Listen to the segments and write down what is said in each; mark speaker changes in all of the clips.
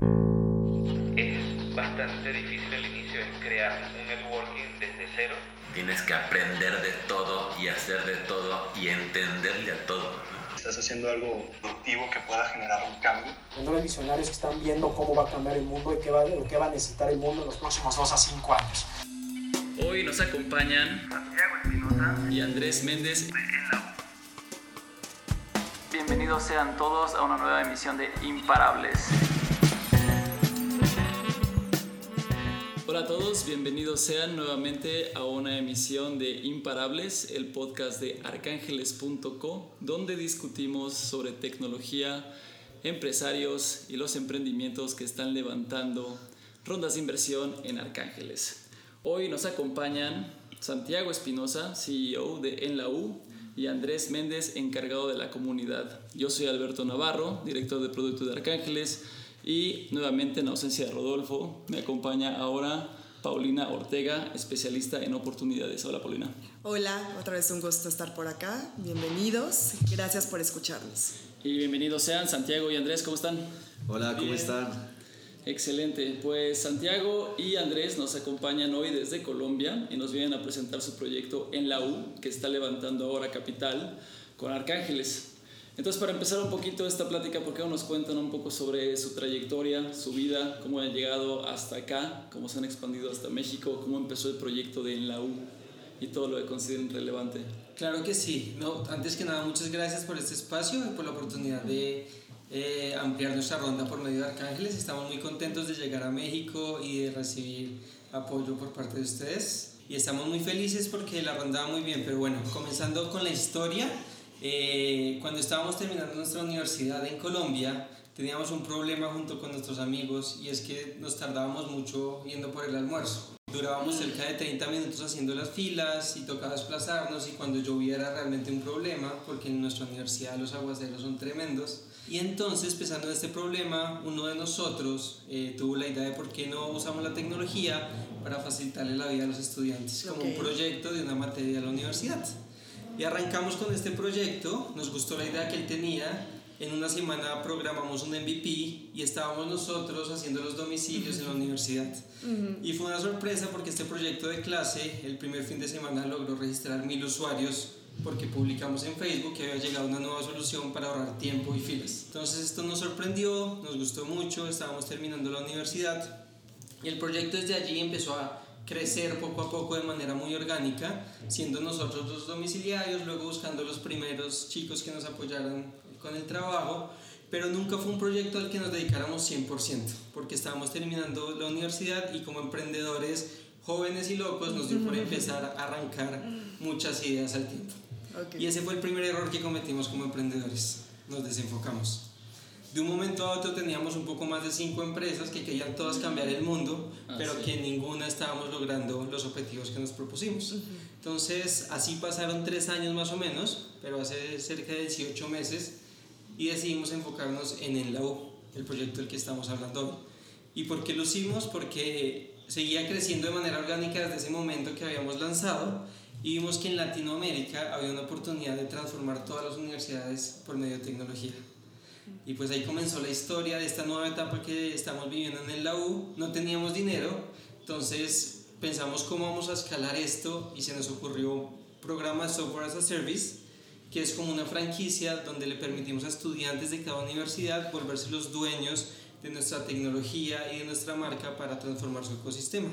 Speaker 1: Es bastante difícil el inicio, es crear un networking desde cero.
Speaker 2: Tienes que aprender de todo y hacer de todo y entenderle a todo.
Speaker 3: Estás haciendo algo productivo que pueda generar un cambio.
Speaker 4: Hay visionarios que están viendo cómo va a cambiar el mundo y qué va, qué va a necesitar el mundo en los próximos 2 a 5 años.
Speaker 5: Hoy nos acompañan
Speaker 1: Santiago Espinosa.
Speaker 5: y Andrés Méndez.
Speaker 1: En la U.
Speaker 5: Bienvenidos sean todos a una nueva emisión de Imparables. Hola a todos, bienvenidos sean nuevamente a una emisión de Imparables, el podcast de arcángeles.co, donde discutimos sobre tecnología, empresarios y los emprendimientos que están levantando rondas de inversión en Arcángeles. Hoy nos acompañan Santiago Espinosa, CEO de En la U, y Andrés Méndez, encargado de la comunidad. Yo soy Alberto Navarro, director de producto de Arcángeles, y nuevamente en ausencia de Rodolfo, me acompaña ahora Paulina Ortega, especialista en oportunidades. Hola Paulina.
Speaker 6: Hola, otra vez un gusto estar por acá. Bienvenidos. Gracias por escucharnos.
Speaker 5: Y bienvenidos sean Santiago y Andrés, ¿cómo están?
Speaker 7: Hola, ¿cómo
Speaker 5: Bien.
Speaker 7: están?
Speaker 5: Excelente, pues Santiago y Andrés nos acompañan hoy desde Colombia y nos vienen a presentar su proyecto en la U, que está levantando ahora capital con Arcángeles. Entonces, para empezar un poquito esta plática, ¿por qué no nos cuentan un poco sobre su trayectoria, su vida, cómo han llegado hasta acá, cómo se han expandido hasta México, cómo empezó el proyecto de En la U y todo lo que consideren relevante?
Speaker 8: Claro que sí. No, antes que nada, muchas gracias por este espacio y por la oportunidad de eh, ampliar nuestra ronda por medio de Arcángeles. Estamos muy contentos de llegar a México y de recibir apoyo por parte de ustedes. Y estamos muy felices porque la ronda va muy bien. Pero bueno, comenzando con la historia, eh, cuando estábamos terminando nuestra universidad en Colombia, teníamos un problema junto con nuestros amigos y es que nos tardábamos mucho yendo por el almuerzo. Durábamos cerca de 30 minutos haciendo las filas y tocaba desplazarnos y cuando llovía era realmente un problema porque en nuestra universidad los aguaceros son tremendos. Y entonces, pensando en este problema, uno de nosotros eh, tuvo la idea de por qué no usamos la tecnología para facilitarle la vida a los estudiantes, como un proyecto de una materia de la universidad. Y arrancamos con este proyecto, nos gustó la idea que él tenía, en una semana programamos un MVP y estábamos nosotros haciendo los domicilios en la universidad. Y fue una sorpresa porque este proyecto de clase, el primer fin de semana logró registrar mil usuarios porque publicamos en Facebook que había llegado una nueva solución para ahorrar tiempo y filas. Entonces esto nos sorprendió, nos gustó mucho, estábamos terminando la universidad y el proyecto desde allí empezó a crecer poco a poco de manera muy orgánica, siendo nosotros los domiciliarios, luego buscando los primeros chicos que nos apoyaran con el trabajo, pero nunca fue un proyecto al que nos dedicáramos 100%, porque estábamos terminando la universidad y como emprendedores jóvenes y locos nos dio por empezar a arrancar muchas ideas al tiempo.
Speaker 6: Ok.
Speaker 8: Y ese fue el primer error que cometimos como emprendedores. Nos desenfocamos. De un momento a otro teníamos un poco más de cinco empresas que querían todas cambiar el mundo,
Speaker 5: Ah,
Speaker 8: pero
Speaker 5: sí.
Speaker 8: que ninguna estábamos logrando los objetivos que nos propusimos. Entonces, así pasaron tres años más o menos, pero hace cerca de 18 meses, y decidimos enfocarnos en el la U, el proyecto del que estamos hablando hoy. ¿Y por qué lo hicimos? Porque seguía creciendo de manera orgánica desde ese momento que habíamos lanzado y vimos que en Latinoamérica había una oportunidad de transformar todas las universidades por medio de tecnología. Y pues ahí comenzó la historia de esta nueva etapa que estamos viviendo en el U. No teníamos dinero, entonces pensamos cómo vamos a escalar esto y se nos ocurrió programa Software as a Service, que es como una franquicia donde le permitimos a estudiantes de cada universidad volverse los dueños de nuestra tecnología y de nuestra marca para transformar su ecosistema.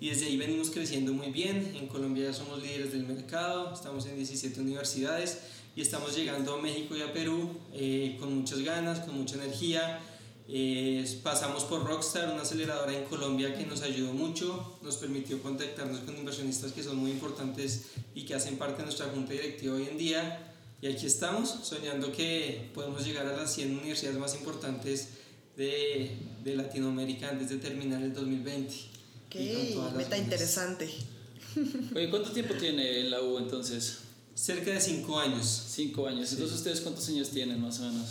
Speaker 8: Y desde ahí venimos creciendo muy bien. En Colombia ya somos líderes del mercado, estamos en 17 universidades y estamos llegando a México y a Perú eh, con muchas ganas, con mucha energía. Eh, pasamos por Rockstar, una aceleradora en Colombia que nos ayudó mucho, nos permitió contactarnos con inversionistas que son muy importantes y que hacen parte de nuestra junta directiva hoy en día. Y aquí estamos, soñando que podemos llegar a las 100 universidades más importantes de, de Latinoamérica antes de terminar el 2020.
Speaker 6: Ok,
Speaker 8: Y con todas las
Speaker 6: meta
Speaker 8: ganas.
Speaker 6: interesante.
Speaker 5: Oye, ¿cuánto tiempo tiene en la U entonces?
Speaker 8: Cerca de 5 años.
Speaker 5: Cinco años. Entonces, ¿ustedes cuántos años tienen más o menos?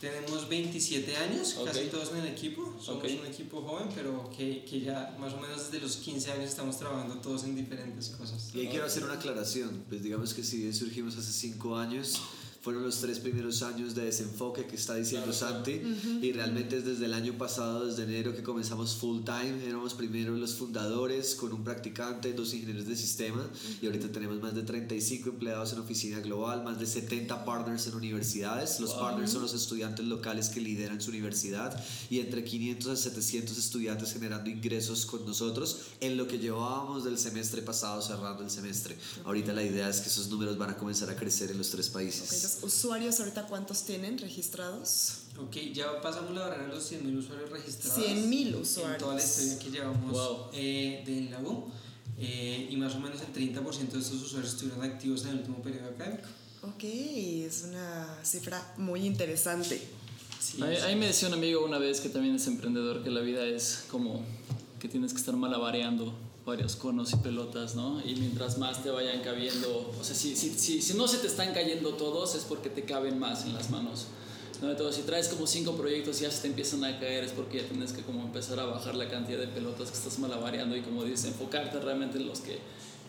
Speaker 8: Tenemos 27 años,
Speaker 5: Ok.
Speaker 8: casi todos en el equipo. Somos
Speaker 5: Ok.
Speaker 8: un equipo joven, pero que, que ya más o menos desde los 15 años estamos trabajando todos en diferentes cosas.
Speaker 7: Y ahí quiero hacer una aclaración. Pues digamos que si bien surgimos hace cinco años, fueron los tres primeros años de desenfoque que está diciendo Santi. Y realmente es desde el año pasado, desde enero que comenzamos full time, éramos primero los fundadores con un practicante, dos ingenieros de sistema. Y ahorita tenemos más de 35 empleados en oficina global, más de 70 partners en universidades, los partners son los estudiantes locales que lideran su universidad. Y entre 500 a 700 estudiantes generando ingresos con nosotros en lo que llevábamos del semestre pasado cerrando el semestre. Ahorita la idea es que esos números van a comenzar a crecer en los tres países.
Speaker 6: ¿Usuarios ahorita cuántos tienen registrados?
Speaker 8: Ok, ya pasamos la barrera de los 100.000 usuarios registrados.
Speaker 6: 100.000 usuarios.
Speaker 8: En toda la historia que llevamos eh, de la U. Eh, y más o menos el 30% de estos usuarios estuvieron activos en el último periodo académico.
Speaker 6: Ok, es una cifra muy interesante.
Speaker 5: Sí, ahí, ahí, me decía un amigo una vez que también es emprendedor que la vida es como que tienes que estar malabareando varios conos y pelotas, ¿no? Y mientras más te vayan cabiendo, o sea, si, si, si, si no se te están cayendo todos es porque te caben más en las manos. ¿no? Entonces, si traes como cinco proyectos y ya se te empiezan a caer es porque ya tienes que como empezar a bajar la cantidad de pelotas que estás malabareando y como dices, enfocarte realmente en los que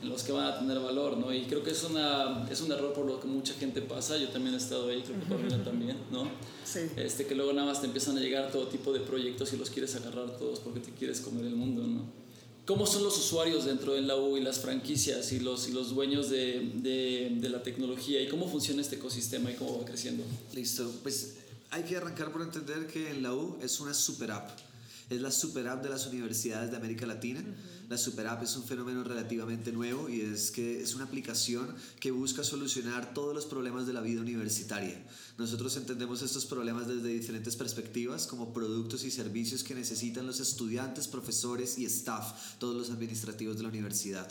Speaker 5: en los que van a tener valor, ¿no? Y creo que es, una, es un error por lo que mucha gente pasa, yo también he estado ahí, creo que Paulina también, ¿no?
Speaker 6: Sí.
Speaker 5: Este, que luego nada más te empiezan a llegar todo tipo de proyectos y los quieres agarrar todos porque te quieres comer el mundo, ¿no? ¿Cómo son los usuarios dentro de la U y las franquicias y los, y los dueños de, de, de, la tecnología y cómo funciona este ecosistema y cómo va creciendo?
Speaker 7: Listo, pues hay que arrancar por entender que en la U es una super app. Es la super app de las universidades de América Latina. Uh -huh. La super app es un fenómeno relativamente nuevo y es que es una aplicación que busca solucionar todos los problemas de la vida universitaria. Nosotros entendemos estos problemas desde diferentes perspectivas, como productos y servicios que necesitan los estudiantes, profesores y staff, todos los administrativos de la universidad.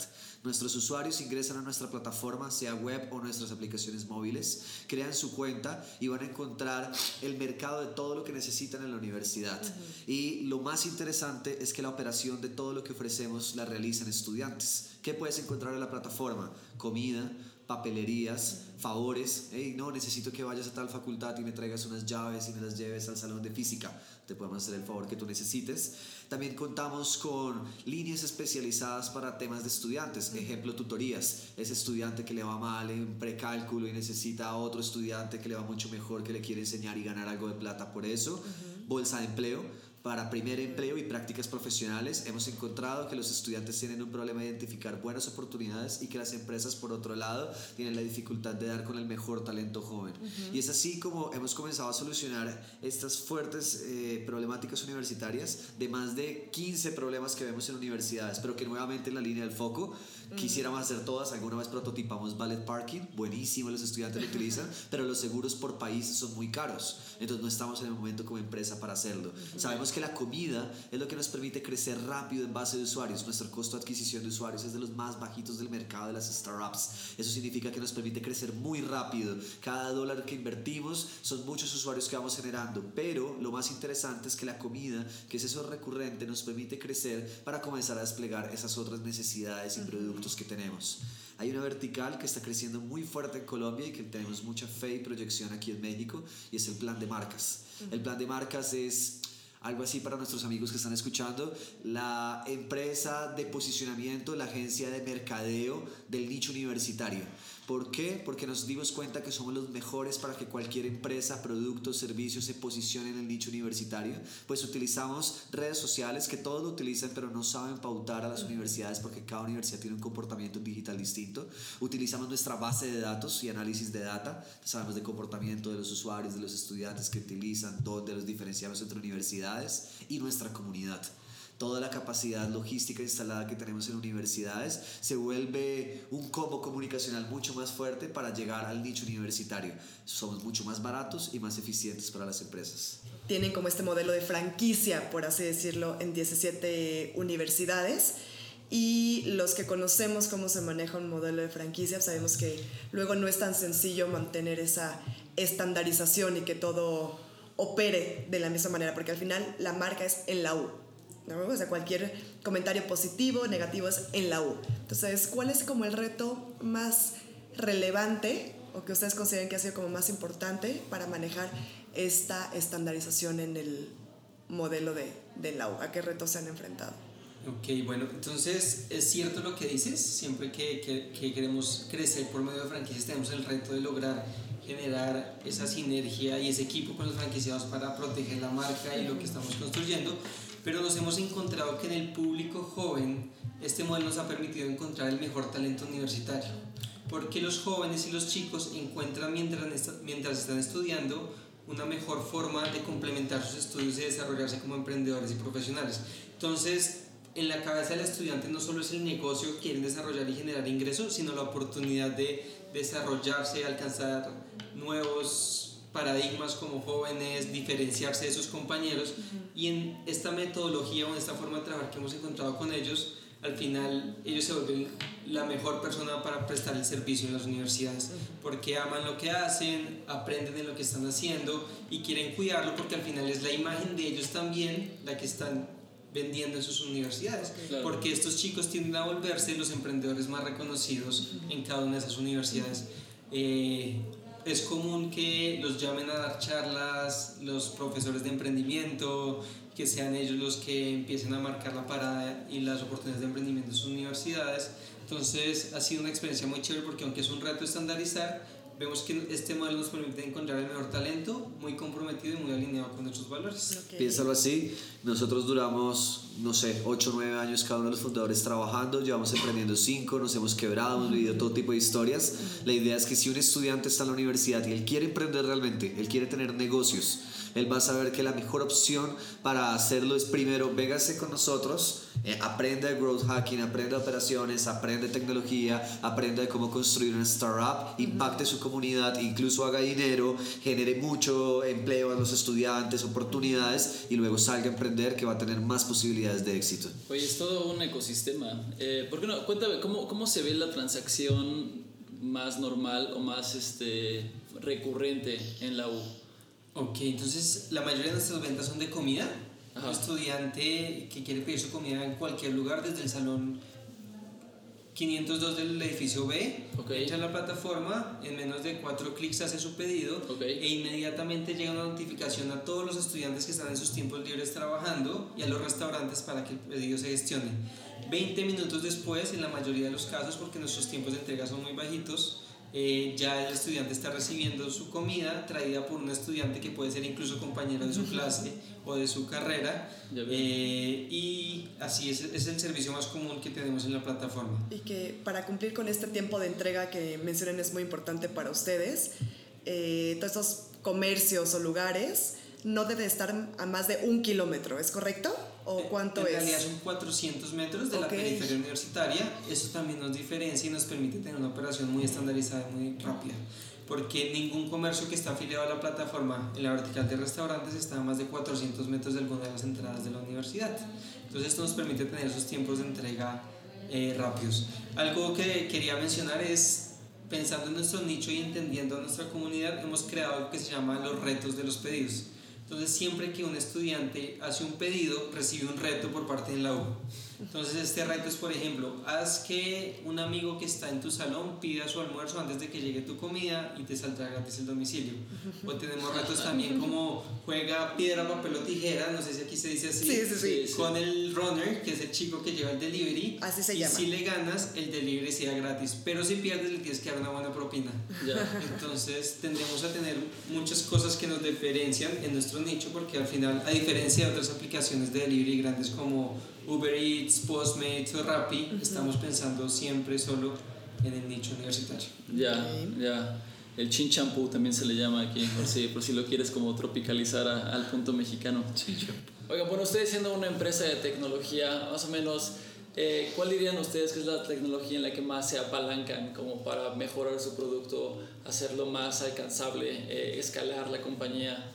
Speaker 7: Nuestros usuarios ingresan a nuestra plataforma, sea web o nuestras aplicaciones móviles, crean su cuenta y van a encontrar el mercado de todo lo que necesitan en la universidad. Uh -huh. Y lo más interesante es que la operación de todo lo que ofrecemos la realizan estudiantes. ¿Qué puedes encontrar en la plataforma? Comida, papelerías, favores. Hey, no, necesito que vayas a tal facultad y me traigas unas llaves y me las lleves al salón de física. Te podemos hacer el favor que tú necesites. También contamos con líneas especializadas para temas de estudiantes. Ejemplo, tutorías. Ese estudiante que le va mal en precálculo y necesita a otro estudiante que le va mucho mejor, que le quiere enseñar y ganar algo de plata por eso. Uh -huh. Bolsa de empleo para primer empleo y prácticas profesionales hemos encontrado que los estudiantes tienen un problema de identificar buenas oportunidades y que las empresas por otro lado tienen la dificultad de dar con el mejor talento joven. Uh -huh. Y es así como hemos comenzado a solucionar estas fuertes eh, problemáticas universitarias de más de 15 problemas que vemos en universidades, pero que nuevamente en la línea del foco. Quisiéramos hacer todas. Alguna vez prototipamos Ballet Parking, buenísimo, los estudiantes lo utilizan, pero los seguros por país son muy caros. Entonces no estamos en el momento como empresa para hacerlo. Sabemos que la comida es lo que nos permite crecer rápido en base de usuarios. Nuestro costo de adquisición de usuarios es de los más bajitos del mercado de las startups. Eso significa que nos permite crecer muy rápido. Cada dólar que invertimos son muchos usuarios que vamos generando. Pero lo más interesante es que la comida, que es eso recurrente, nos permite crecer para comenzar a desplegar esas otras necesidades y productos que tenemos. Hay una vertical que está creciendo muy fuerte en Colombia y que tenemos mucha fe y proyección aquí en México y es el plan de marcas. El plan de marcas es algo así para nuestros amigos que están escuchando, la empresa de posicionamiento, la agencia de mercadeo del nicho universitario. ¿Por qué? Porque nos dimos cuenta que somos los mejores para que cualquier empresa, producto, servicio se posicione en el nicho universitario. Pues utilizamos redes sociales que todos lo utilizan pero no saben pautar a las universidades porque cada universidad tiene un comportamiento digital distinto. Utilizamos nuestra base de datos y análisis de data. Sabemos de comportamiento de los usuarios, de los estudiantes que utilizan, dónde los diferenciamos entre universidades y nuestra comunidad toda la capacidad logística instalada que tenemos en universidades se vuelve un combo comunicacional mucho más fuerte para llegar al nicho universitario. Somos mucho más baratos y más eficientes para las empresas.
Speaker 6: Tienen como este modelo de franquicia, por así decirlo, en 17 universidades. Y los que conocemos cómo se maneja un modelo de franquicia, sabemos que luego no es tan sencillo mantener esa estandarización y que todo opere de la misma manera, porque al final la marca es en la U, ¿no? O sea, cualquier comentario positivo, negativo es en la U. Entonces, ¿cuál es como el reto más relevante o que ustedes consideren que ha sido como más importante para manejar esta estandarización en el modelo de, de la U? ¿A qué retos se han enfrentado?
Speaker 8: Ok, bueno, entonces es cierto lo que dices, siempre que, que, que queremos crecer por medio de franquicias tenemos el reto de lograr generar esa sinergia y ese equipo con los franquiciados para proteger la marca y lo que estamos construyendo, pero nos hemos encontrado que en el público joven este modelo nos ha permitido encontrar el mejor talento universitario, porque los jóvenes y los chicos encuentran mientras, mientras están estudiando una mejor forma de complementar sus estudios y desarrollarse como emprendedores y profesionales. Entonces, en la cabeza del estudiante no solo es el negocio que quieren desarrollar y generar ingresos, sino la oportunidad de desarrollarse, alcanzar nuevos paradigmas como jóvenes, diferenciarse de sus compañeros y en esta metodología o en esta forma de trabajar que hemos encontrado con ellos, al final ellos se vuelven la mejor persona para prestar el servicio en las universidades porque aman lo que hacen, aprenden en lo que están haciendo y quieren cuidarlo porque al final es la imagen de ellos también la que están vendiendo en sus universidades, porque estos chicos tienden a volverse los emprendedores más reconocidos en cada una de esas universidades. Eh, es común que los llamen a dar charlas los profesores de emprendimiento, que sean ellos los que empiecen a marcar la parada y las oportunidades de emprendimiento en sus universidades. Entonces ha sido una experiencia muy chévere porque aunque es un reto estandarizar, vemos que este modelo nos permite encontrar el mejor talento, muy comprometido y muy alineado con nuestros valores.
Speaker 7: Piénsalo así, nosotros duramos, no sé, 8 o 9 años cada uno de los fundadores trabajando, llevamos emprendiendo 5, nos hemos quebrado, hemos vivido todo tipo de historias. La idea es que si un estudiante está en la universidad y él quiere emprender realmente, él quiere tener negocios, él va a saber que la mejor opción para hacerlo es primero, véngase con nosotros, eh, aprenda de growth hacking, aprenda de operaciones, aprende tecnología, aprenda de cómo construir una startup, impacte su comunidad, incluso haga dinero, genere mucho empleo a los estudiantes, oportunidades y luego salga a emprender que va a tener más posibilidades de éxito.
Speaker 5: Oye, es todo un ecosistema. Eh, ¿Por qué no? Cuéntame, ¿cómo, ¿cómo se ve la transacción más normal o más este, recurrente en la U?
Speaker 8: Ok, entonces la mayoría de nuestras ventas son de comida. Un estudiante que quiere pedir su comida en cualquier lugar, desde el salón 502 del edificio B, okay. entra en la plataforma, en menos de cuatro clics hace su pedido e inmediatamente llega una notificación a todos los estudiantes que están en sus tiempos libres trabajando y a los restaurantes para que el pedido se gestione. 20 minutos después, en la mayoría de los casos, porque nuestros tiempos de entrega son muy bajitos, eh, ya el estudiante está recibiendo su comida traída por un estudiante que puede ser incluso compañero de su clase o de su carrera eh, y así es, es, el servicio más común que tenemos en la plataforma.
Speaker 6: Y que para cumplir con este tiempo de entrega que mencionan es muy importante para ustedes, eh, todos estos comercios o lugares no debe estar a más de un kilómetro, ¿es correcto? ¿O cuánto
Speaker 8: en
Speaker 6: es?
Speaker 8: En realidad son 400 metros de la periferia universitaria. Eso también nos diferencia y nos permite tener una operación muy estandarizada y muy rápida. Porque ningún comercio que está afiliado a la plataforma en la vertical de restaurantes está a más de 400 metros de alguna de las entradas de la universidad. Entonces esto nos permite tener esos tiempos de entrega eh, rápidos. Algo que quería mencionar es pensando en nuestro nicho y entendiendo a nuestra comunidad, hemos creado algo que se llama los retos de los pedidos. Entonces, siempre que un estudiante hace un pedido, recibe un reto por parte de la U. Entonces, este reto es, por ejemplo, haz que un amigo que está en tu salón pida su almuerzo antes de que llegue tu comida y te saldrá gratis el domicilio. O tenemos retos también como juega piedra, papel o tijera, no sé si aquí se dice así,
Speaker 6: sí, sí, sí,
Speaker 8: con el runner, que es el chico que lleva el delivery.
Speaker 6: Así se
Speaker 8: y
Speaker 6: llama.
Speaker 8: si le ganas, el delivery sea gratis. Pero si pierdes, le tienes que dar una buena propina. Entonces, tendremos a tener muchas cosas que nos diferencian en nuestro nicho, porque al final, a diferencia de otras aplicaciones de delivery grandes como Uber Eats, Postmates o Rappi, estamos pensando siempre solo en el nicho universitario.
Speaker 5: Ya, ya. El chin champú también se le llama aquí, por si, por si lo quieres como tropicalizar a, al punto mexicano. Oiga, bueno, ustedes siendo una empresa de tecnología, más o menos, eh, ¿cuál dirían ustedes que es la tecnología en la que más se apalancan como para mejorar su producto, hacerlo más alcanzable, eh, escalar la compañía?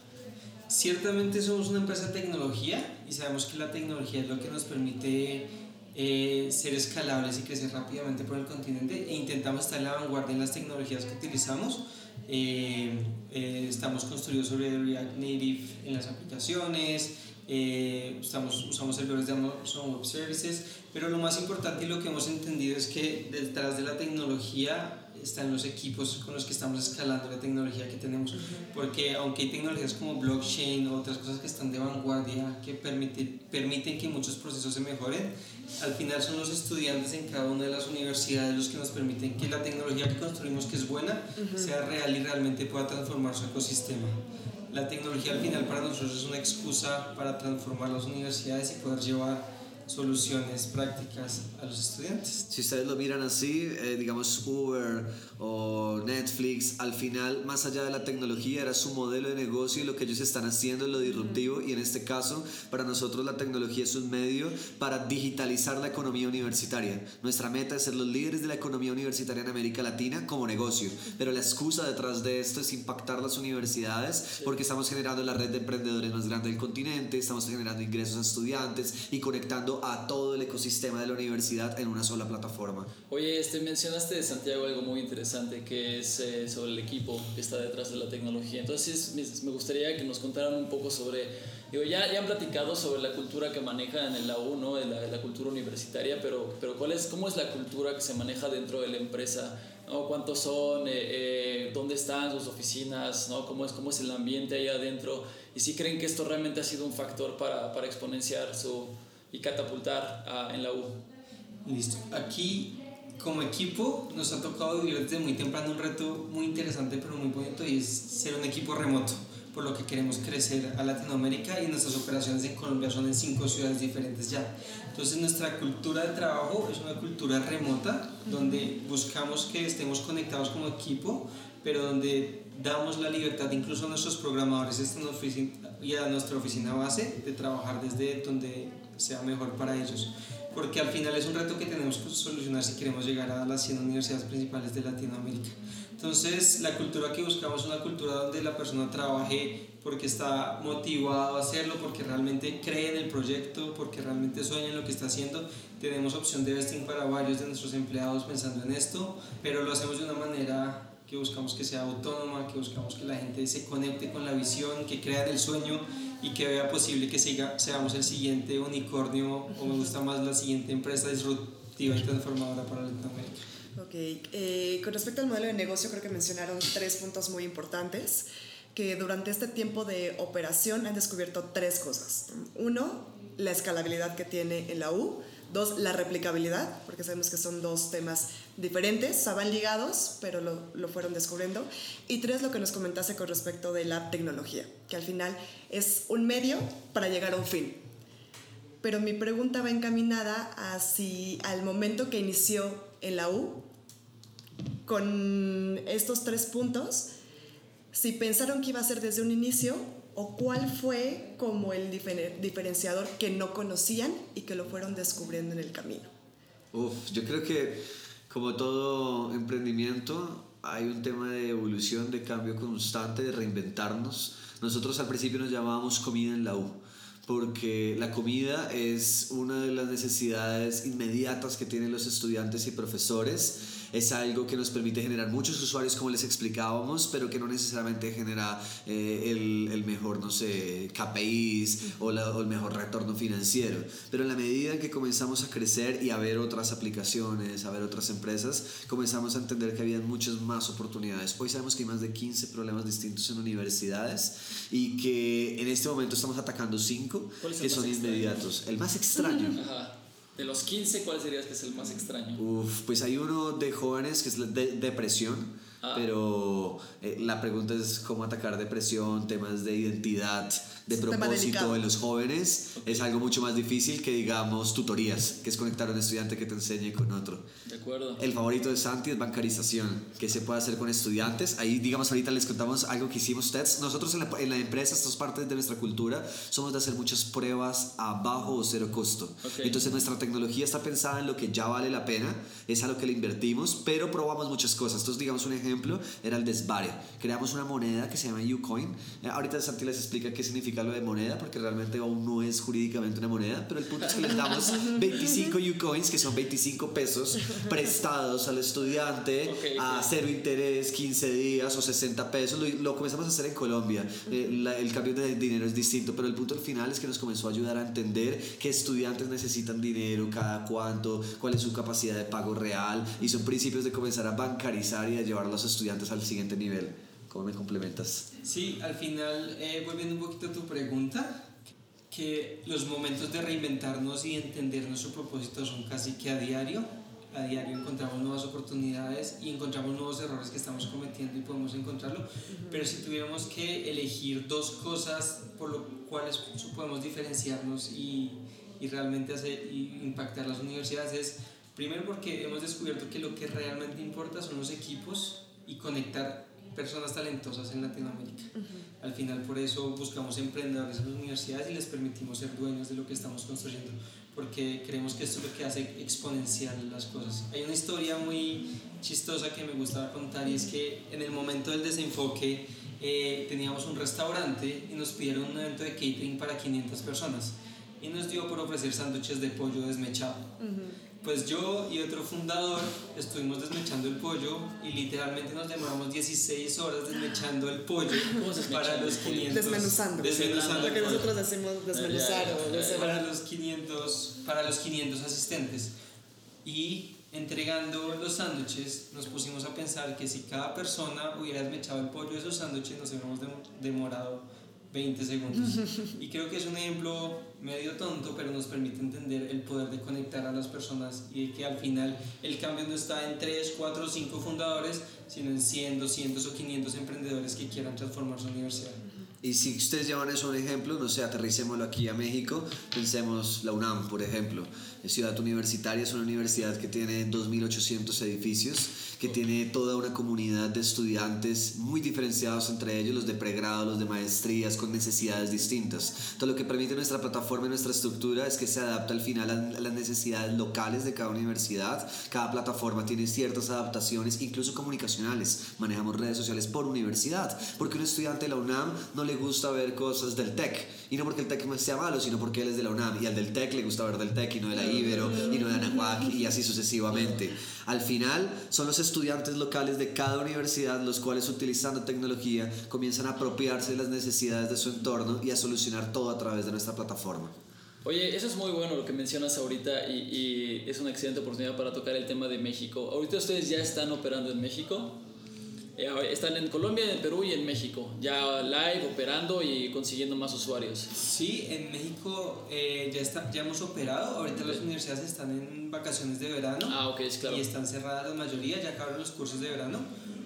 Speaker 8: Ciertamente somos una empresa de tecnología y sabemos que la tecnología es lo que nos permite eh, ser escalables y crecer rápidamente por el continente e intentamos estar en la vanguardia en las tecnologías que utilizamos. Eh, eh, estamos construidos sobre React Native en las aplicaciones, eh, estamos, usamos servidores de Amazon Web Services, pero lo más importante y lo que hemos entendido es que detrás de la tecnología están los equipos con los que estamos escalando la tecnología que tenemos. Porque aunque hay tecnologías como blockchain o otras cosas que están de vanguardia, que permiten, permiten que muchos procesos se mejoren, al final son los estudiantes en cada una de las universidades los que nos permiten que la tecnología que construimos, que es buena, sea real y realmente pueda transformar su ecosistema. La tecnología al final para nosotros es una excusa para transformar las universidades y poder llevar soluciones prácticas a los estudiantes.
Speaker 7: Si ustedes lo miran así, eh, digamos Uber o Netflix, al final, más allá de la tecnología, era su modelo de negocio y lo que ellos están haciendo es lo disruptivo. Y en este caso, para nosotros la tecnología es un medio para digitalizar la economía universitaria. Nuestra meta es ser los líderes de la economía universitaria en América Latina como negocio. Pero la excusa detrás de esto es impactar las universidades porque estamos generando la red de emprendedores más grande del continente, estamos generando ingresos a estudiantes y conectando a todo el ecosistema de la universidad en una sola plataforma.
Speaker 5: Oye, este, mencionaste Santiago algo muy interesante que es eh, sobre el equipo que está detrás de la tecnología. Entonces me gustaría que nos contaran un poco sobre, digo, ya, ya han platicado sobre la cultura que manejan en la U, ¿no? la, la cultura universitaria, pero, pero ¿cuál es, ¿cómo es la cultura que se maneja dentro de la empresa? ¿no? ¿Cuántos son? Eh, eh, ¿Dónde están sus oficinas? ¿no? ¿Cómo, es, ¿Cómo es el ambiente ahí adentro? Y si creen que esto realmente ha sido un factor para, para exponenciar su, y catapultar en la U.
Speaker 8: Listo. Aquí, como equipo, nos ha tocado vivir desde muy temprano un reto muy interesante, pero muy bonito, y es ser un equipo remoto, por lo que queremos crecer a Latinoamérica y nuestras operaciones en Colombia son en cinco ciudades diferentes ya. Entonces, nuestra cultura de trabajo es una cultura remota, donde buscamos que estemos conectados como equipo, pero donde damos la libertad incluso a nuestros programadores y a nuestra oficina base de trabajar desde donde sea mejor para ellos. Porque al final es un reto que tenemos que solucionar si queremos llegar a las 100 universidades principales de Latinoamérica. Entonces, la cultura que buscamos es una cultura donde la persona trabaje porque está motivado a hacerlo, porque realmente cree en el proyecto, porque realmente sueña en lo que está haciendo. Tenemos opción de vesting para varios de nuestros empleados pensando en esto, pero lo hacemos de una manera que buscamos que sea autónoma, que buscamos que la gente se conecte con la visión, que crea en el sueño y que vea posible que siga, seamos el siguiente unicornio o me gusta más la siguiente empresa disruptiva y transformadora para Latinoamérica.
Speaker 6: Ok, eh, con respecto al modelo de negocio creo que mencionaron tres puntos muy importantes que durante este tiempo de operación han descubierto tres cosas. Uno, la escalabilidad que tiene en la U. Dos, la replicabilidad, porque sabemos que son dos temas diferentes, estaban ligados, pero lo, lo, fueron descubriendo. Y tres, lo que nos comentaste con respecto de la tecnología, que al final es un medio para llegar a un fin. Pero mi pregunta va encaminada a si al momento que inició en la U, con estos tres puntos, si pensaron que iba a ser desde un inicio o cuál fue como el diferenciador que no conocían y que lo fueron descubriendo en el camino?
Speaker 7: Uf, yo creo que como todo emprendimiento hay un tema de evolución, de cambio constante, de reinventarnos. Nosotros al principio nos llamábamos comida en la U porque la comida es una de las necesidades inmediatas que tienen los estudiantes y profesores es algo que nos permite generar muchos usuarios como les explicábamos, pero que no necesariamente genera eh, el, el, mejor, no sé, KPIs o, o, el mejor retorno financiero. Pero en la medida en que comenzamos a crecer y a ver otras aplicaciones, a ver otras empresas, comenzamos a entender que había muchas más oportunidades. Hoy sabemos que hay más de 15 problemas distintos en universidades y que en este momento estamos atacando 5 que son inmediatos. El más extraño.
Speaker 5: Ajá. De los 15, ¿cuál sería que es el más extraño?
Speaker 7: Uf, pues hay uno de jóvenes que es la de depresión, ah. pero eh, la pregunta es cómo atacar depresión, temas de identidad, de propósito en los jóvenes es algo mucho más difícil que digamos tutorías, que es conectar a un estudiante que te enseñe con otro.
Speaker 5: De acuerdo.
Speaker 7: El favorito de Santi es bancarización, que se puede hacer con estudiantes. Ahí digamos ahorita les contamos algo que hicimos ustedes. Nosotros en la, en la empresa, esto es parte de nuestra cultura, somos de hacer muchas pruebas a bajo o cero costo. Entonces nuestra tecnología está pensada en lo que ya vale la pena, es a lo que le invertimos, pero probamos muchas cosas. Entonces digamos un ejemplo era el desvare. Creamos una moneda que se llama Ucoin. Eh, ahorita Santi les explica qué significa lo de moneda, porque realmente aún no es jurídicamente una moneda, pero el punto es que les damos 25 U-Coins, que son 25 pesos prestados al estudiante
Speaker 5: Ok,
Speaker 7: a cero interés, 15 días o 60 pesos. Lo, lo comenzamos a hacer en Colombia. Eh, la- el cambio de dinero es distinto, pero el punto al final es que nos comenzó a ayudar a entender que estudiantes necesitan dinero, cada cuánto, cuál es su capacidad de pago real, y son principios de comenzar a bancarizar y a llevar a los estudiantes al siguiente nivel. ¿Cómo me complementas?
Speaker 8: Sí, al final, eh, volviendo un poquito a tu pregunta, que los momentos de reinventarnos y entender nuestro propósito son casi que a diario. A diario encontramos nuevas oportunidades y encontramos nuevos errores que estamos cometiendo y podemos encontrarlo. Pero si tuviéramos que elegir dos cosas por lo cuales podemos diferenciarnos y, y realmente hacer y impactar las universidades es, primero porque hemos descubierto que lo que realmente importa son los equipos y conectar personas talentosas en Latinoamérica. Al final por eso buscamos emprendedores en las universidades y les permitimos ser dueños de lo que estamos construyendo, porque creemos que esto es lo que hace exponencial las cosas. Hay una historia muy chistosa que me gusta contar y es que en el momento del desenfoque eh, teníamos un restaurante y nos pidieron un evento de catering para 500 personas y nos dio por ofrecer sándwiches de pollo desmechado. Pues yo y otro fundador estuvimos desmechando el pollo y literalmente nos demoramos 16 horas desmechando el pollo
Speaker 5: ¿Cómo se desmecha
Speaker 8: para los
Speaker 5: pollo?
Speaker 8: 500.
Speaker 6: Desmenuzando.
Speaker 8: Desmenuzando
Speaker 6: Lo que nosotros decimos desmenuzar o
Speaker 8: para los 500 para los 500 asistentes y entregando los sándwiches nos pusimos a pensar que si cada persona hubiera desmechado el pollo de esos sándwiches nos hubiéramos dem- demorado 20 segundos y creo que es un ejemplo medio tonto pero nos permite entender el poder de conectar a las personas y de que al final el cambio no está en 3, 4 o 5 fundadores sino en 100, 200 o 500 emprendedores que quieran transformar su universidad
Speaker 7: Y si ustedes llevan eso un ejemplo, no sé, aterricémoslo aquí a México, pensemos la UNAM, por ejemplo. Es Ciudad Universitaria es una universidad que tiene 2.800 edificios, que tiene toda una comunidad de estudiantes muy diferenciados entre ellos, los de pregrado, los de maestrías, con necesidades distintas. Todo lo que permite nuestra plataforma y nuestra estructura es que se adapta al final a a las necesidades locales de cada universidad. Cada plataforma tiene ciertas adaptaciones, incluso comunicacionales. Manejamos redes sociales por universidad, porque un estudiante de la UNAM no le gusta ver cosas del TEC, y no porque el TEC sea malo, sino porque él es de la UNAM, y al del TEC le gusta ver del TEC y no de la Ibero, y no de Anahuac, y así sucesivamente. Al final, son los estudiantes locales de cada universidad los cuales utilizando tecnología comienzan a apropiarse de las necesidades de su entorno y a solucionar todo a través de nuestra plataforma.
Speaker 5: Oye, eso es muy bueno lo que mencionas ahorita y es una excelente oportunidad para tocar el tema de México. Ahorita ustedes ya están operando en México. Eh, están en Colombia, en Perú y en México, ya live, operando y consiguiendo más usuarios.
Speaker 8: Sí, en México eh, ya, está, ya hemos operado. Ahorita las universidades están en vacaciones de verano
Speaker 5: Ah, ok, es claro.
Speaker 8: y están cerradas la mayoría, ya acabaron los cursos de verano.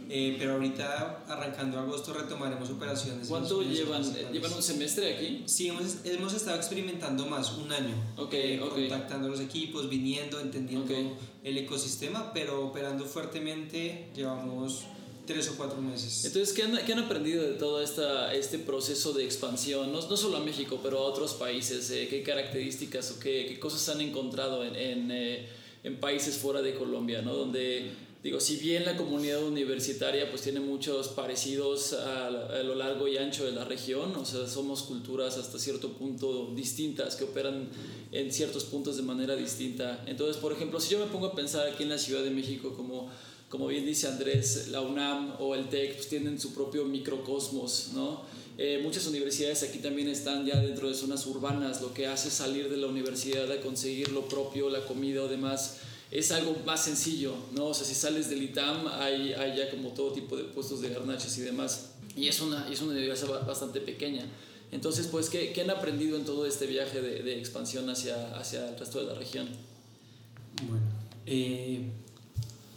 Speaker 8: Eh, pero ahorita, arrancando agosto, retomaremos operaciones.
Speaker 5: ¿Cuánto llevan? ¿Llevan un semestre aquí?
Speaker 8: Sí, hemos, hemos estado experimentando más, un año.
Speaker 5: Ok,
Speaker 8: eh,
Speaker 5: ok.
Speaker 8: Contactando los equipos, viniendo, entendiendo
Speaker 5: Ok.
Speaker 8: el ecosistema, pero operando fuertemente llevamos tres o cuatro meses.
Speaker 5: Entonces, ¿qué han, qué han aprendido de todo esta, este proceso de expansión? No, no solo a México, pero a otros países. eh, ¿Qué características o qué, qué cosas han encontrado en, en, eh, en países fuera de Colombia? ¿no? Donde, digo, si bien la comunidad universitaria pues tiene muchos parecidos a, a lo largo y ancho de la región, o sea, somos culturas hasta cierto punto distintas que operan en ciertos puntos de manera distinta. Entonces, por ejemplo, si yo me pongo a pensar aquí en la Ciudad de México como como bien dice Andrés, la UNAM o el TEC pues, tienen su propio microcosmos, ¿no? Eh, muchas universidades aquí también están ya dentro de zonas urbanas, lo que hace salir de la universidad a conseguir lo propio, la comida o demás, es algo más sencillo, ¿no? O sea, si sales del ITAM hay, hay ya como todo tipo de puestos de garnachas y demás, y es una, es una universidad ba- bastante pequeña. Entonces, pues, ¿qué, qué han aprendido en todo este viaje de, de expansión hacia, hacia el resto de la región?
Speaker 8: Bueno, eh,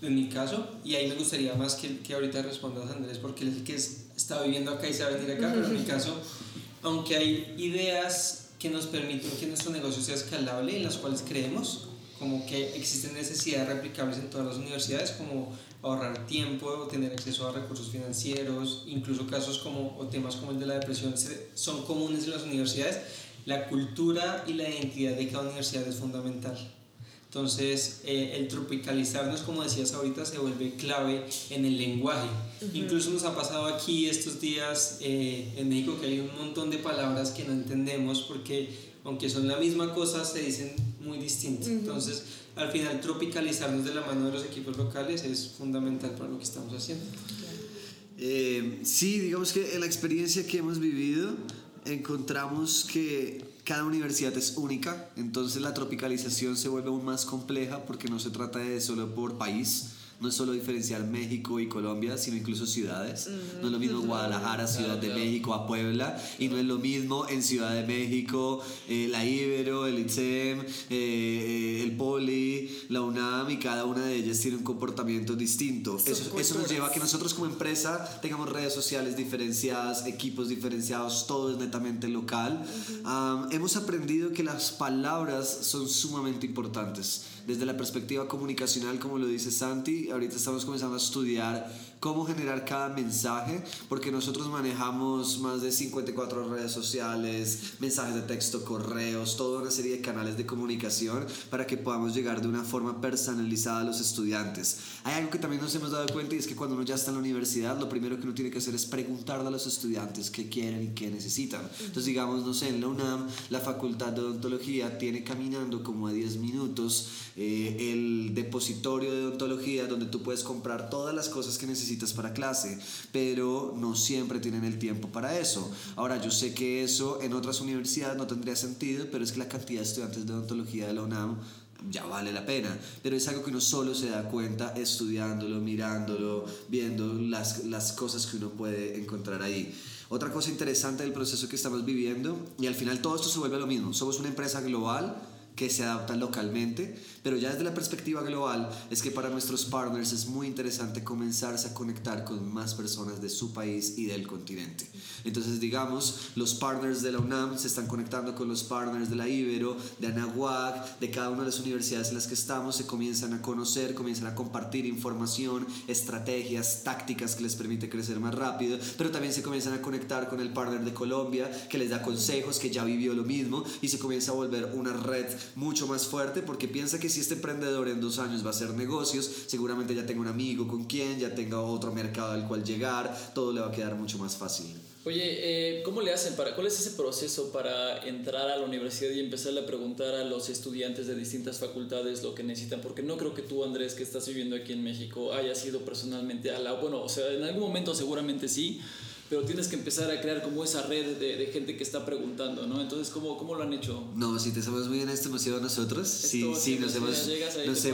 Speaker 8: en mi caso, y ahí me gustaría más que, que ahorita respondas Andrés, porque él es el que es- está viviendo acá y se va a venir acá, pero en mi caso, aunque hay ideas que nos permiten que nuestro negocio sea escalable, en las cuales creemos, como que existen necesidades replicables en todas las universidades, como ahorrar tiempo o tener acceso a recursos financieros, incluso casos como, o temas como el de la depresión son comunes en las universidades, la cultura y la identidad de cada universidad es fundamental. Entonces, eh, el tropicalizarnos, como decías ahorita, se vuelve clave en el lenguaje. Incluso nos ha pasado aquí estos días eh, en México que hay un montón de palabras que no entendemos porque, aunque son la misma cosa, se dicen muy distinto. Entonces, al final, tropicalizarnos de la mano de los equipos locales es fundamental para lo que estamos haciendo.
Speaker 7: Eh, sí, digamos que en la experiencia que hemos vivido encontramos que cada universidad es única, entonces la tropicalización se vuelve aún más compleja porque no se trata de solo por país, no es solo diferenciar México y Colombia, sino incluso ciudades. No es lo mismo Guadalajara, Ciudad de México, a Puebla, y no es lo mismo en Ciudad de México, eh, la Ibero, el ITSEM, eh, eh, el Poli, la UNAM, y cada una de ellas tiene un comportamiento distinto. Eso, eso nos lleva a que nosotros como empresa tengamos redes sociales diferenciadas, equipos diferenciados, todo es netamente local. Hemos aprendido que las palabras son sumamente importantes. Desde la perspectiva comunicacional, como lo dice Santi, ahorita estamos comenzando a estudiar cómo generar cada mensaje, porque nosotros manejamos más de 54 redes sociales, mensajes de texto, correos, toda una serie de canales de comunicación para que podamos llegar de una forma personalizada a los estudiantes. Hay algo que también nos hemos dado cuenta y es que cuando uno ya está en la universidad, lo primero que uno tiene que hacer es preguntarle a los estudiantes qué quieren y qué necesitan. Entonces, digamos, no sé, en la UNAM, la Facultad de Odontología tiene caminando como a 10 minutos eh, el depositorio de odontología donde tú puedes comprar todas las cosas que necesitas para clase, pero no siempre tienen el tiempo para eso. Ahora, yo sé que eso en otras universidades no tendría sentido, pero es que la cantidad de estudiantes de odontología de la UNAM ya vale la pena, pero es algo que uno solo se da cuenta estudiándolo, mirándolo, viendo las, las cosas que uno puede encontrar ahí. Otra cosa interesante del proceso que estamos viviendo, y al final todo esto se vuelve lo mismo, somos una empresa global que se adapta localmente, pero ya desde la perspectiva global es que para nuestros partners es muy interesante comenzarse a conectar con más personas de su país y del continente. Entonces, digamos, los partners de la UNAM se están conectando con los partners de la Ibero, de Anahuac, de cada una de las universidades en las que estamos, se comienzan a conocer, comienzan a compartir información, estrategias, tácticas que les permite crecer más rápido, pero también se comienzan a conectar con el partner de Colombia que les da consejos, que ya vivió lo mismo y se comienza a volver una red mucho más fuerte porque piensa que si este emprendedor en dos años va a hacer negocios, seguramente ya tenga un amigo con quien, ya tenga otro mercado al cual llegar, todo le va a quedar mucho más fácil.
Speaker 5: Oye, eh, ¿cómo le hacen para, cuál es ese proceso para entrar a la universidad y empezarle a preguntar a los estudiantes de distintas facultades lo que necesitan? Porque no creo que tú, Andrés, que estás viviendo aquí en México, hayas ido personalmente a la, bueno, o sea, en algún momento seguramente sí, pero tienes que empezar a crear como esa red de, de gente que está preguntando, ¿no? Entonces, ¿cómo, cómo lo han hecho?
Speaker 7: No, si te somos muy honestos, hemos ido nosotros. Sí, sí, nos hemos,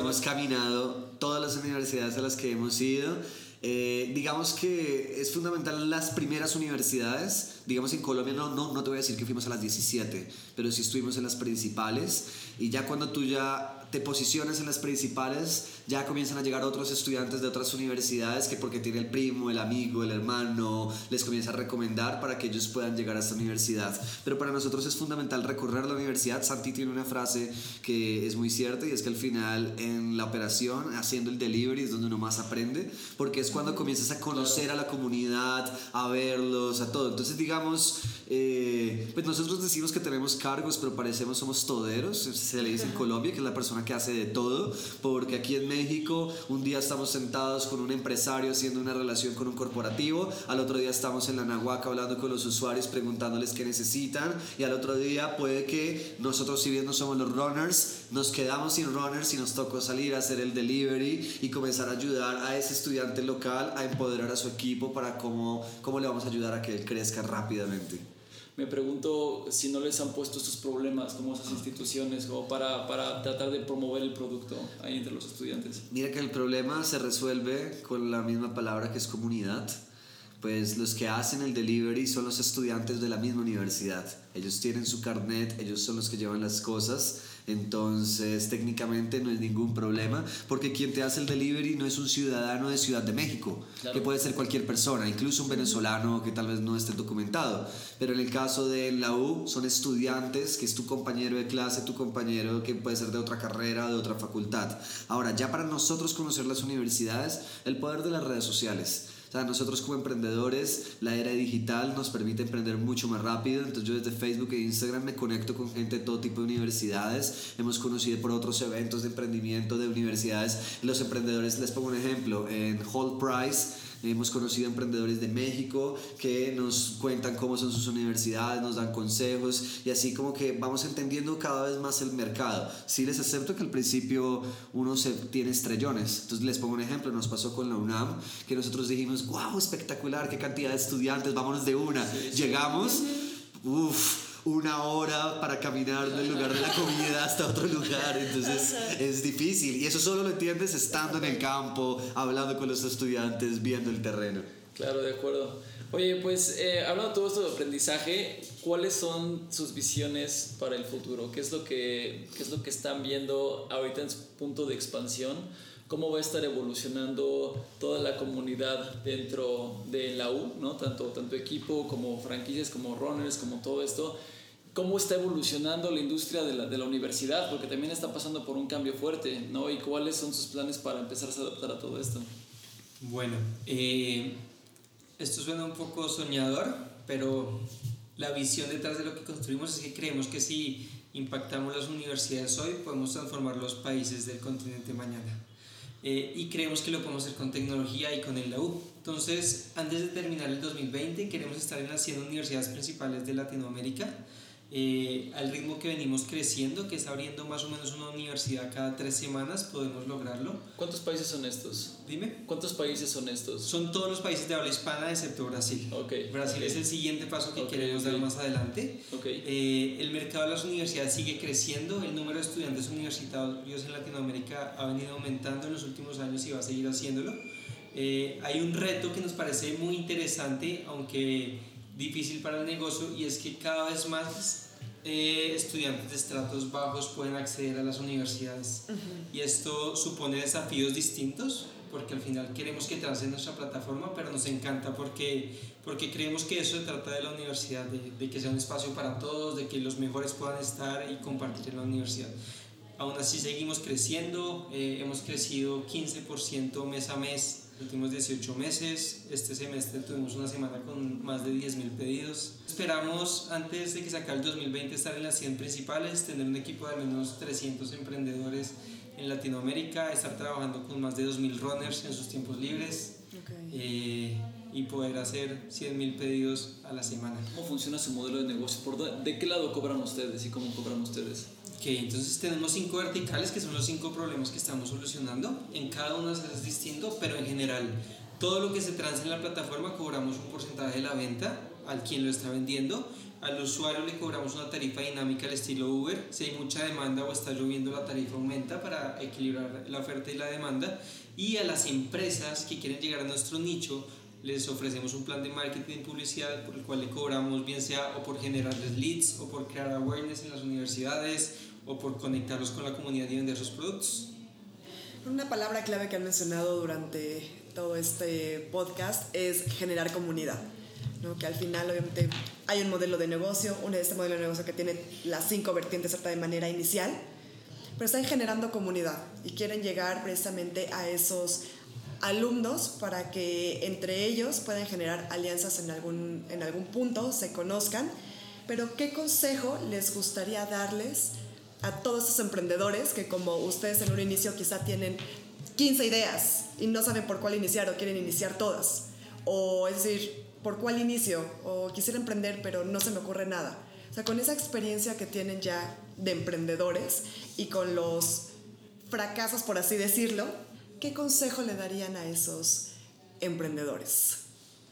Speaker 7: nos caminado todas las universidades a las que hemos ido. Eh, digamos que es fundamental las primeras universidades. Digamos en Colombia no, no, no te voy a decir que fuimos a las 17, pero sí estuvimos en las principales. Y ya cuando tú ya te posicionas en las principales, ya comienzan a llegar otros estudiantes de otras universidades que porque tiene el primo, el amigo, el hermano, les comienza a recomendar para que ellos puedan llegar a esta universidad. Pero para nosotros es fundamental recorrer la universidad. Santi tiene una frase que es muy cierta y es que al final en la operación, haciendo el delivery, es donde uno más aprende, porque es cuando comienzas a conocer a la comunidad, a verlos, a todo. Entonces, digamos, eh, pues nosotros decimos que tenemos cargos, pero parecemos somos toderos, se le dice en Colombia, que es la persona que hace de todo, porque aquí en México un día estamos sentados con un empresario haciendo una relación con un corporativo, al otro día estamos en la Nahuaca hablando con los usuarios preguntándoles qué necesitan. Y al otro día puede que nosotros si bien no somos los runners, nos quedamos sin runners y nos tocó salir a hacer el delivery y comenzar a ayudar a ese estudiante local a empoderar a su equipo para cómo, cómo le vamos a ayudar a que él crezca rápidamente.
Speaker 5: Me pregunto si no les han puesto estos problemas como esas instituciones como para, para tratar de promover el producto ahí entre los estudiantes.
Speaker 7: Mira que el problema se resuelve con la misma palabra que es comunidad. Pues los que hacen el delivery son los estudiantes de la misma universidad. Ellos tienen su carnet, ellos son los que llevan las cosas. Entonces, técnicamente no es ningún problema, porque quien te hace el delivery no es un ciudadano de Ciudad de México,
Speaker 5: Claro.
Speaker 7: que puede ser cualquier persona, incluso un venezolano que tal vez no esté documentado. Pero en el caso de la U, son estudiantes, que es tu compañero de clase, tu compañero que puede ser de otra carrera, de otra facultad. Ahora, ya para nosotros conocer las universidades, el poder de las redes sociales. O sea, nosotros como emprendedores, la era digital nos permite emprender mucho más rápido. Entonces yo desde Facebook e Instagram me conecto con gente de todo tipo de universidades. Hemos conocido por otros eventos de emprendimiento de universidades. Los emprendedores, les pongo un ejemplo, en Hall Price Hemos conocido emprendedores de México que nos cuentan cómo son sus universidades, nos dan consejos y así como que vamos entendiendo cada vez más el mercado. Sí les acepto que al principio uno se tiene estrellones. Entonces les pongo un ejemplo, nos pasó con la UNAM, que nosotros dijimos, wow, espectacular, qué cantidad de estudiantes, vámonos de una. Llegamos, uff una hora para caminar del lugar de la comida hasta otro lugar. Entonces es difícil. Y eso solo lo entiendes estando en el campo, hablando con los estudiantes, viendo el terreno.
Speaker 5: Claro, de acuerdo. Oye, pues eh, hablando de todo esto de aprendizaje, ¿cuáles son sus visiones para el futuro? ¿Qué es lo que, qué es lo que están viendo ahorita en su punto de expansión? ¿Cómo va a estar evolucionando toda la comunidad dentro de la U, ¿no? tanto, tanto equipo como franquicias, como runners, como todo esto? Cómo está evolucionando la industria de la, de la, universidad, porque también está pasando por un cambio fuerte, ¿no? ¿Y cuáles son sus planes para empezar a adaptar a todo esto?
Speaker 8: Bueno, eh, esto suena un poco soñador, pero la visión detrás de lo que construimos es que creemos que si impactamos las universidades hoy, podemos transformar los países del continente mañana. Eh, y creemos que lo podemos hacer con tecnología y con el la Entonces, antes de terminar el 2020, queremos estar en las 100 universidades principales de Latinoamérica eh, al ritmo que venimos creciendo, que es abriendo más o menos una universidad cada tres semanas, podemos lograrlo.
Speaker 5: ¿Cuántos países son estos?
Speaker 8: Dime.
Speaker 5: ¿Cuántos países son estos?
Speaker 8: Son todos los países de habla hispana excepto Brasil.
Speaker 5: Okay.
Speaker 8: Brasil es el siguiente paso que queremos dar más adelante.
Speaker 5: Okay.
Speaker 8: Eh, el mercado de las universidades sigue creciendo, el número de estudiantes universitarios en Latinoamérica ha venido aumentando en los últimos años y va a seguir haciéndolo. Eh, hay un reto que nos parece muy interesante, aunque difícil para el negocio, y es que cada vez más eh, estudiantes de estratos bajos pueden acceder a las universidades. Y esto supone desafíos distintos, porque al final queremos que trancen nuestra plataforma, pero nos encanta porque, porque creemos que eso se trata de la universidad, de, que sea un espacio para todos, de que los mejores puedan estar y compartir en la universidad. Aún así seguimos creciendo, eh, hemos crecido 15% mes a mes los últimos 18 meses. Este semestre tuvimos una semana con más de 10.000 pedidos. Esperamos, antes de que se acabe el 2020, estar en las 100 principales, tener un equipo de al menos 300 emprendedores en Latinoamérica, estar trabajando con más de 2.000 runners en sus tiempos libres. Eh, y poder hacer 100.000 pedidos a la semana.
Speaker 5: ¿Cómo funciona su modelo de negocio? ¿Por ¿De qué lado cobran ustedes y cómo cobran ustedes?
Speaker 8: Ok, entonces tenemos cinco verticales que son los cinco problemas que estamos solucionando. En cada uno es distinto, pero en general, todo lo que se transa en la plataforma cobramos un porcentaje de la venta al quien lo está vendiendo. Al usuario le cobramos una tarifa dinámica al estilo Uber. Si hay mucha demanda o está lloviendo, la tarifa aumenta para equilibrar la oferta y la demanda. Y a las empresas que quieren llegar a nuestro nicho, les ofrecemos un plan de marketing y publicidad por el cual le cobramos bien sea o por generarles leads o por crear awareness en las universidades o por conectarlos con la comunidad y vender sus productos.
Speaker 6: Una palabra clave que han mencionado durante todo este podcast es generar comunidad. ¿no? Que al final, obviamente, hay un modelo de negocio, un este modelo de negocio que tiene las cinco vertientes de manera inicial, pero están generando comunidad y quieren llegar precisamente a esos alumnos para que entre ellos puedan generar alianzas en algún, en algún punto, se conozcan. Pero, ¿qué consejo les gustaría darles a todos estos emprendedores que como ustedes en un inicio quizá tienen 15 ideas y no saben por cuál iniciar o quieren iniciar todas? O es decir, ¿por cuál inicio? O quisiera emprender pero no se me ocurre nada. O sea, con esa experiencia que tienen ya de emprendedores y con los fracasos, por así decirlo, ¿qué consejo le darían a esos emprendedores?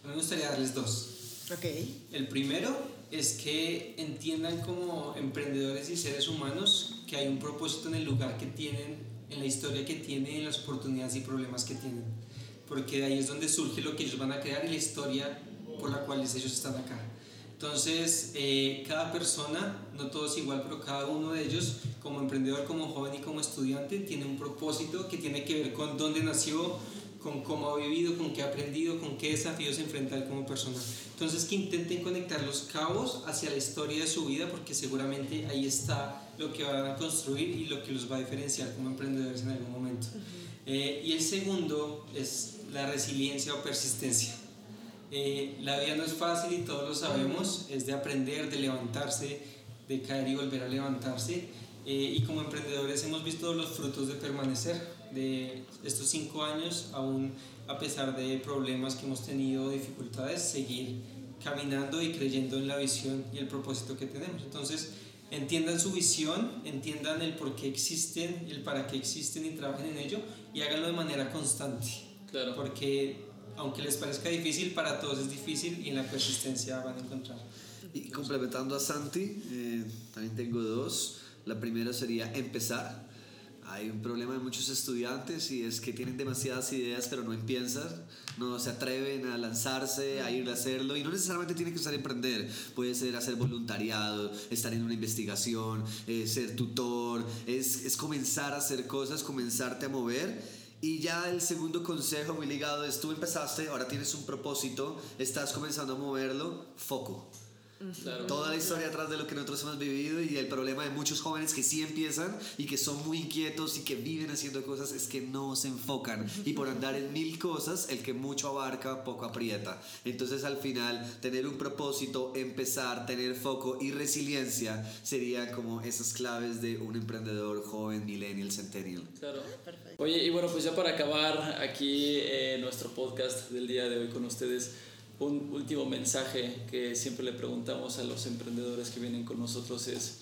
Speaker 8: Me gustaría darles dos.
Speaker 6: Ok.
Speaker 8: El primero es que entiendan como emprendedores y seres humanos que hay un propósito en el lugar que tienen, en la historia que tienen, en las oportunidades y problemas que tienen. Porque de ahí es donde surge lo que ellos van a crear y la historia por la cual ellos están acá. Entonces, eh, cada persona, no todos igual, pero cada uno de ellos, como emprendedor, como joven y como estudiante, tiene un propósito que tiene que ver con dónde nació, con cómo ha vivido, con qué ha aprendido, con qué desafíos se enfrenta él como persona. Entonces, que intenten conectar los cabos hacia la historia de su vida, porque seguramente ahí está lo que van a construir y lo que los va a diferenciar como emprendedores en algún momento. Eh, y el segundo es la resiliencia o persistencia. Eh, la vida no es fácil y todos lo sabemos, es de aprender, de levantarse, de caer y volver a levantarse. Eh, y como emprendedores hemos visto los frutos de permanecer, de estos cinco años, aún a pesar de problemas que hemos tenido, dificultades, seguir caminando y creyendo en la visión y el propósito que tenemos. Entonces, entiendan su visión, entiendan el por qué existen, el para qué existen y trabajen en ello y háganlo de manera constante.
Speaker 5: Claro.
Speaker 8: Porque aunque les parezca difícil, para todos es difícil y en la persistencia van a encontrar.
Speaker 7: Y complementando a Santi, eh, también tengo dos. La primera sería empezar. Hay un problema de muchos estudiantes y es que tienen demasiadas ideas pero no empiezan, no se atreven a lanzarse, a ir a hacerlo y no necesariamente tiene que ser emprender, puede ser hacer voluntariado, estar en una investigación, eh, ser tutor, es, es comenzar a hacer cosas, comenzarte a mover y ya el segundo consejo muy ligado es tú empezaste, ahora tienes un propósito, estás comenzando a moverlo, foco.
Speaker 5: Claro.
Speaker 7: Toda la historia atrás de lo que nosotros hemos vivido y el problema de muchos jóvenes que sí empiezan y que son muy inquietos y que viven haciendo cosas es que no se enfocan y por andar en mil cosas el que mucho abarca poco aprieta. Entonces al final tener un propósito, empezar, tener foco y resiliencia serían como esas claves de un emprendedor joven, millennial, centennial.
Speaker 5: Claro. Oye, y bueno, pues ya para acabar aquí eh, nuestro podcast del día de hoy con ustedes, un último mensaje que siempre le preguntamos a los emprendedores que vienen con nosotros es,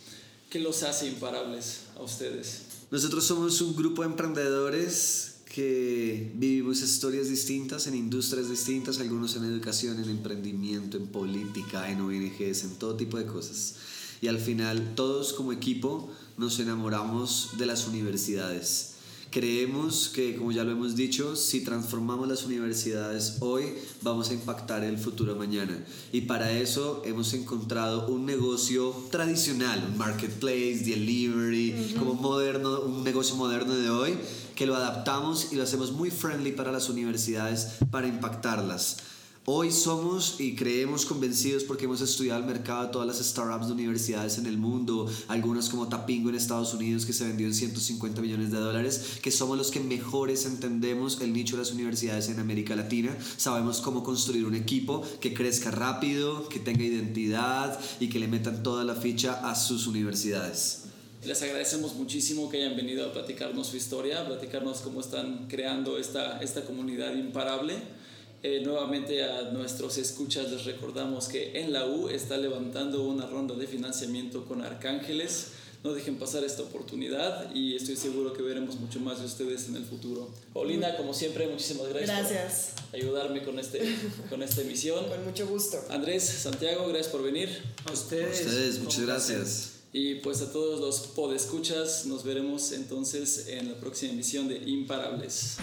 Speaker 5: ¿qué los hace imparables a ustedes?
Speaker 7: Nosotros somos un grupo de emprendedores que vivimos historias distintas en industrias distintas, algunos en educación, en emprendimiento, en política, en ONGs, en todo tipo de cosas. Y al final todos como equipo nos enamoramos de las universidades. Creemos que, como ya lo hemos dicho, si transformamos las universidades hoy, vamos a impactar el futuro mañana. Y para eso hemos encontrado un negocio tradicional, un marketplace, delivery, como moderno, un negocio moderno de hoy, que lo adaptamos y lo hacemos muy friendly para las universidades para impactarlas. Hoy somos y creemos convencidos porque hemos estudiado el mercado de todas las startups de universidades en el mundo, algunas como Tapingo en Estados Unidos que se vendió en 150 millones de dólares, que somos los que mejores entendemos el nicho de las universidades en América Latina, sabemos cómo construir un equipo que crezca rápido, que tenga identidad y que le metan toda la ficha a sus universidades.
Speaker 5: Les agradecemos muchísimo que hayan venido a platicarnos su historia, a platicarnos cómo están creando esta, esta comunidad imparable. Eh, nuevamente a nuestros escuchas les recordamos que en la U está levantando una ronda de financiamiento con Arcángeles. No dejen pasar esta oportunidad y estoy seguro que veremos mucho más de ustedes en el futuro. Olina, como siempre, muchísimas gracias,
Speaker 6: Gracias.
Speaker 5: por ayudarme con, este, con esta emisión.
Speaker 6: Con mucho gusto.
Speaker 5: Andrés, Santiago, gracias por venir.
Speaker 8: A ustedes.
Speaker 7: Ustedes, muchas gracias.
Speaker 5: Y pues a todos los podescuchas, nos veremos entonces en la próxima emisión de Imparables.